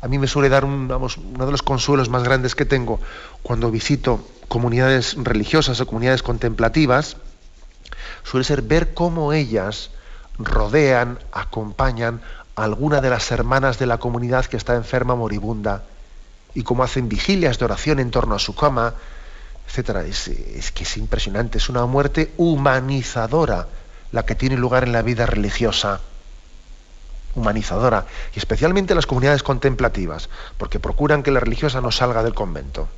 A mí me suele dar un, uno de los consuelos más grandes que tengo cuando visito comunidades religiosas o comunidades contemplativas, suele ser ver cómo ellas rodean, acompañan a alguna de las hermanas de la comunidad que está enferma moribunda y cómo hacen vigilias de oración en torno a su cama, etcétera. Es, es que es impresionante, es una muerte humanizadora la que tiene lugar en la vida religiosa humanizadora, y especialmente las comunidades contemplativas, porque procuran que la religiosa no salga del convento.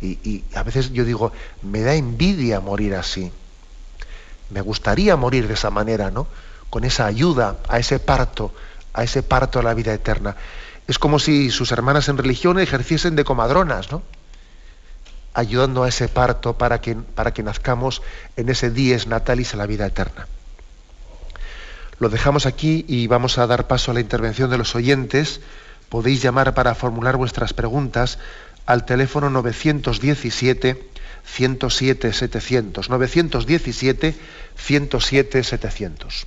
Y, y, a veces yo digo, me da envidia morir así. Me gustaría morir de esa manera, ¿no? Con esa ayuda a ese parto, a ese parto a la vida eterna. Es como si sus hermanas en religión ejerciesen de comadronas, ¿no? Ayudando a ese parto para que, para que nazcamos en ese dies natalis a la vida eterna. Lo dejamos aquí y vamos a dar paso a la intervención de los oyentes. Podéis llamar para formular vuestras preguntas al teléfono 917 107 700 917 107 700.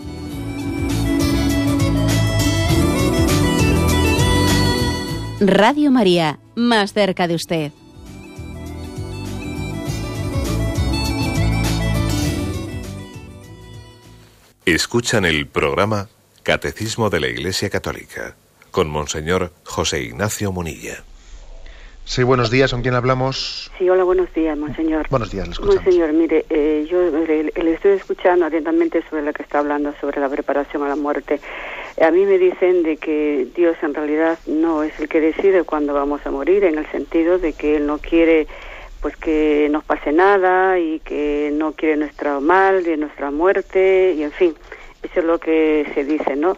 Radio María, más cerca de usted. Escuchan el programa Catecismo de la Iglesia Católica, con Monseñor José Ignacio Munilla. Sí, buenos días, ¿con quién hablamos? Sí, hola, buenos días, Monseñor. Buenos días, le escuchamos. Monseñor, mire, eh, yo le, le, estoy escuchando atentamente sobre lo que está hablando, sobre la preparación a la muerte. A mí me dicen de que Dios en realidad no es el que decide cuándo vamos a morir, en el sentido de que Él no quiere pues que nos pase nada y que no quiere nuestro mal, de nuestra muerte, y en fin. Eso es lo que se dice, ¿no?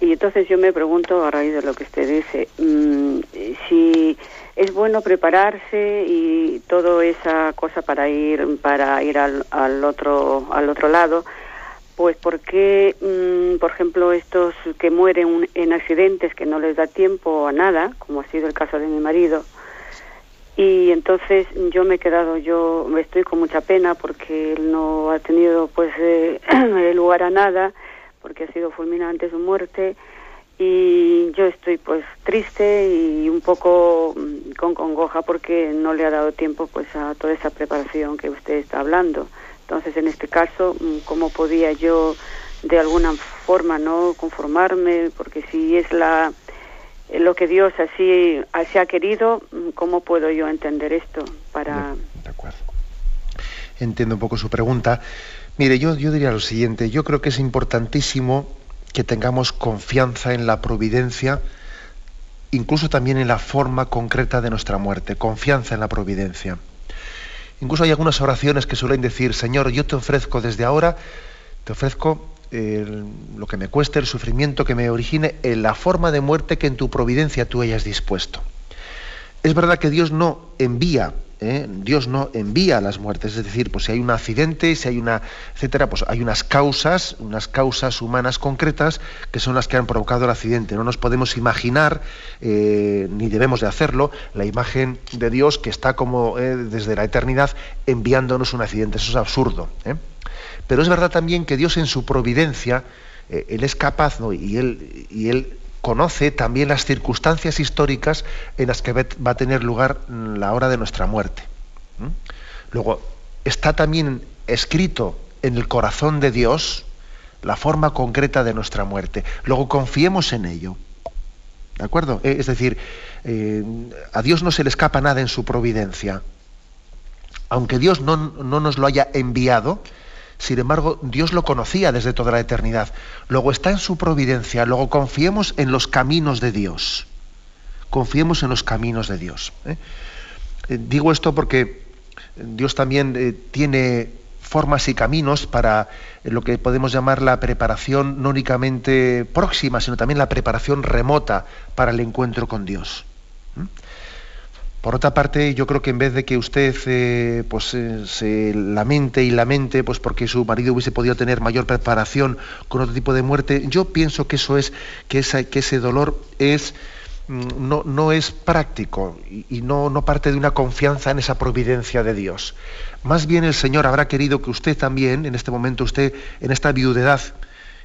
Y entonces yo me pregunto, a raíz de lo que usted dice, mmm, si es bueno prepararse y toda esa cosa para ir para ir al, al otro al otro lado pues porque mmm, por ejemplo estos que mueren en accidentes que no les da tiempo a nada como ha sido el caso de mi marido y entonces yo me he quedado yo estoy con mucha pena porque él no ha tenido pues eh, lugar a nada porque ha sido fulminante su muerte y yo estoy pues triste y un poco mm, con congoja porque no le ha dado tiempo pues a toda esa preparación que usted está hablando. Entonces, en este caso, mm, ¿cómo podía yo de alguna forma no conformarme? Porque si es la lo que Dios así, así ha querido, mm, ¿cómo puedo yo entender esto para de, acuerdo. Entiendo un poco su pregunta. Mire, yo, yo diría lo siguiente, yo creo que es importantísimo que tengamos confianza en la providencia incluso también en la forma concreta de nuestra muerte, confianza en la providencia. Incluso hay algunas oraciones que suelen decir, Señor, yo te ofrezco desde ahora, te ofrezco lo que me cueste, el sufrimiento que me origine, en la forma de muerte que en tu providencia tú hayas dispuesto. Es verdad que Dios no envía ¿eh? Dios no envía las muertes, es decir, pues si hay un accidente, si hay una, etcétera, pues hay unas causas, unas causas humanas concretas que son las que han provocado el accidente. No nos podemos imaginar, eh, ni debemos de hacerlo, la imagen de Dios que está como eh, desde la eternidad enviándonos un accidente. Eso es absurdo. Pero es verdad también que Dios en su providencia, Él es capaz, y Él, y él conoce también las circunstancias históricas en las que va a tener lugar la hora de nuestra muerte. Luego, está también escrito en el corazón de Dios la forma concreta de nuestra muerte. Luego, confiemos en ello. ¿De acuerdo? Eh, es decir, eh, a Dios no se le escapa nada en su providencia. Aunque Dios no, no nos lo haya enviado, sin embargo, Dios lo conocía desde toda la eternidad. Luego está en su providencia. Luego confiemos en los caminos de Dios. Confiemos en los caminos de Dios. ¿eh? Eh, digo esto porque Dios también eh, tiene formas y caminos para lo que podemos llamar la preparación no únicamente próxima, sino también la preparación remota para el encuentro con Dios. Por otra parte, yo creo que en vez de que usted eh, pues, eh, se lamente y lamente pues, porque su marido hubiese podido tener mayor preparación con otro tipo de muerte, yo pienso que eso es, que, que ese dolor es, mm, no, no es práctico y, no, no parte de una confianza en esa providencia de Dios. Más bien el Señor habrá querido que usted también, en este momento, usted, en esta viudedad,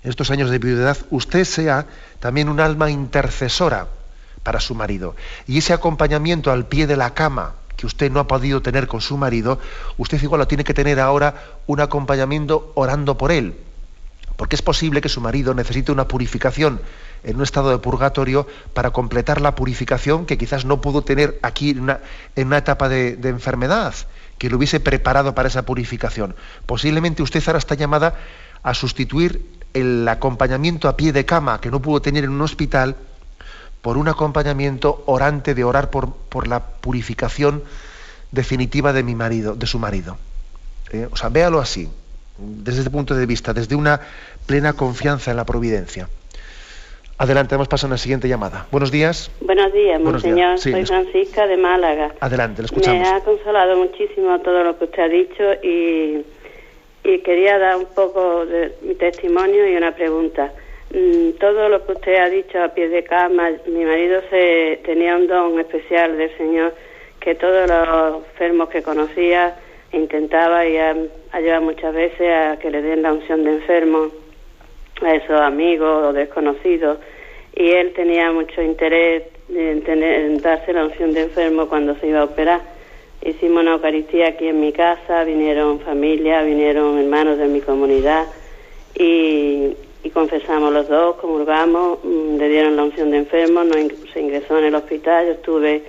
en estos años de viudedad, usted sea también un alma intercesora para su marido. Y ese acompañamiento al pie de la cama que usted no ha podido tener con su marido, usted igual lo tiene que tener ahora un acompañamiento orando por él. Porque es posible que su marido necesite una purificación en un estado de purgatorio para completar la purificación que quizás no pudo tener aquí en una, etapa de, de, enfermedad, que lo hubiese preparado para esa purificación. Posiblemente usted ahora está llamada a sustituir el acompañamiento a pie de cama que no pudo tener en un hospital por un acompañamiento orante de orar por, por la purificación definitiva de mi marido, de su marido. Eh, o sea, véalo así, desde este punto de vista, desde una plena confianza en la providencia. Adelante, vamos pasar a la siguiente llamada. Buenos días. Buenos días, monseñor. Soy Francisca de Málaga. Adelante, le escuchamos. Me ha consolado muchísimo todo lo que usted ha dicho y, y quería dar un poco de mi testimonio y una pregunta. Mm, todo lo que usted ha dicho a pie de cama, mi marido se, tenía un don especial del Señor que todos los enfermos que conocía intentaba y ha, ayudado muchas veces a que le den la unción de enfermo a esos amigos o desconocidos y él tenía mucho interés en, tener, en darse la unción de enfermo cuando se iba a operar. Hicimos una Eucaristía aquí en mi casa, vinieron familia, vinieron hermanos de mi comunidad y, y confesamos los dos, comulgamos, mm, le dieron la unción de enfermo, no se ingresó en el hospital, yo estuve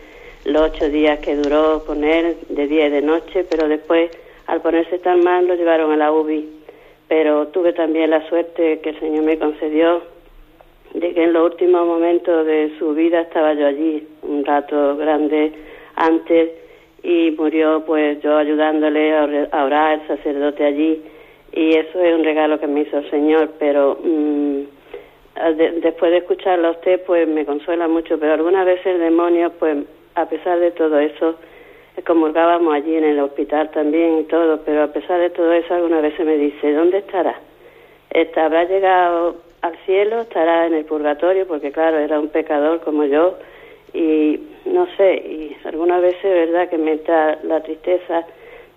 los ocho días que duró con él, de día y de noche, pero después, al ponerse tan mal, lo llevaron a la UBI. Pero tuve también la suerte que el Señor me concedió de que en los últimos momentos de su vida estaba yo allí, un rato grande antes, y murió pues yo ayudándole a orar, el sacerdote allí y eso es un regalo que me hizo el Señor, pero mm, después de escucharlo a usted, pues me consuela mucho, pero algunas veces el demonio, pues a pesar de todo eso, comulgábamos allí en el hospital también y todo, pero a pesar de todo eso, algunas veces me dice, ¿dónde estará? ¿Habrá llegado al cielo? ¿Estará en el purgatorio? Porque claro, era un pecador como yo y no sé, y algunas veces, ¿verdad?, que me entra la tristeza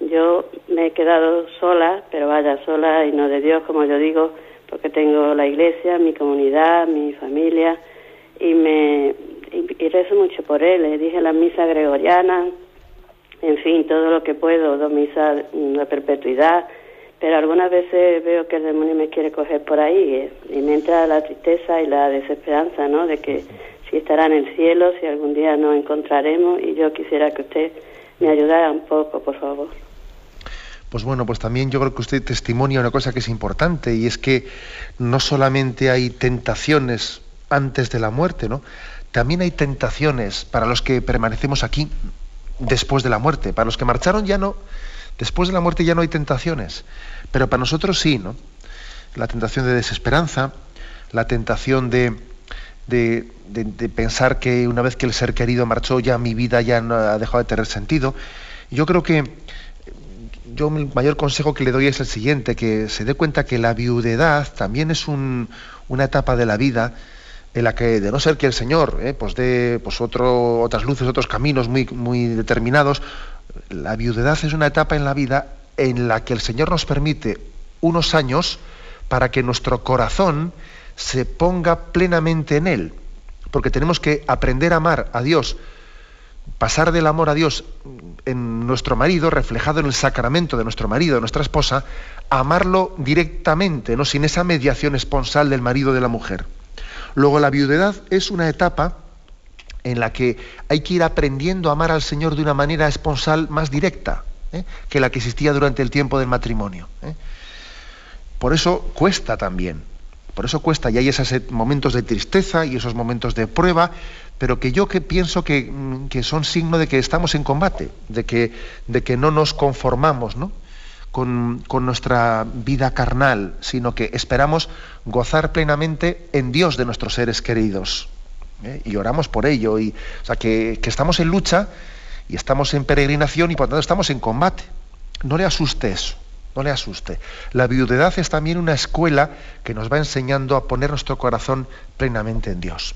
yo me he quedado sola, pero vaya, sola y no de Dios, como yo digo, porque tengo la iglesia, mi comunidad, mi familia, y me y, rezo mucho por él. Le dije la misa gregoriana, en fin, todo lo que puedo, dos misas de perpetuidad, pero algunas veces veo que el demonio me quiere coger por ahí eh, y me entra la tristeza y la desesperanza, ¿no? De que si estará en el cielo, si algún día nos encontraremos, y yo quisiera que usted me ayudara un poco, por favor pues bueno, pues también yo creo que usted testimonia una cosa que es importante y es que no solamente hay tentaciones antes de la muerte, ¿no? también hay tentaciones para los que permanecemos aquí después de la muerte. Para los que marcharon ya no, después de la muerte ya no hay tentaciones, pero para nosotros sí, ¿no? La tentación de desesperanza, la tentación de, de, pensar que una vez que el ser querido marchó ya mi vida ya no ha dejado de tener sentido. Yo creo que yo el mayor consejo que le doy es el siguiente, que se dé cuenta que la viudedad también es una etapa de la vida en la que, de no ser que el Señor eh, pues dé pues otras luces, otros caminos muy, muy determinados, la viudedad es una etapa en la vida en la que el Señor nos permite unos años para que nuestro corazón se ponga plenamente en Él, porque tenemos que aprender a amar a Dios, pasar del amor a Dios en nuestro marido, reflejado en el sacramento de nuestro marido, de nuestra esposa, a amarlo directamente, no sin esa mediación esponsal del marido de la mujer. Luego la viudedad es una etapa en la que hay que ir aprendiendo a amar al Señor de una manera esponsal más directa ¿eh? que la que existía durante el tiempo del matrimonio. ¿eh? Por eso cuesta también, por eso cuesta, y hay esos momentos de tristeza y esos momentos de prueba, pero que yo que pienso que, mm, que son signo de que estamos en combate, de que, de que no nos conformamos, ¿no? con, nuestra vida carnal, sino que esperamos gozar plenamente en Dios de nuestros seres queridos. ¿eh? Y oramos por ello. Y, o sea, que, que, estamos en lucha y estamos en peregrinación y por tanto estamos en combate. No le asuste eso, no le asuste. La viudedad es también una escuela que nos va enseñando a poner nuestro corazón plenamente en Dios.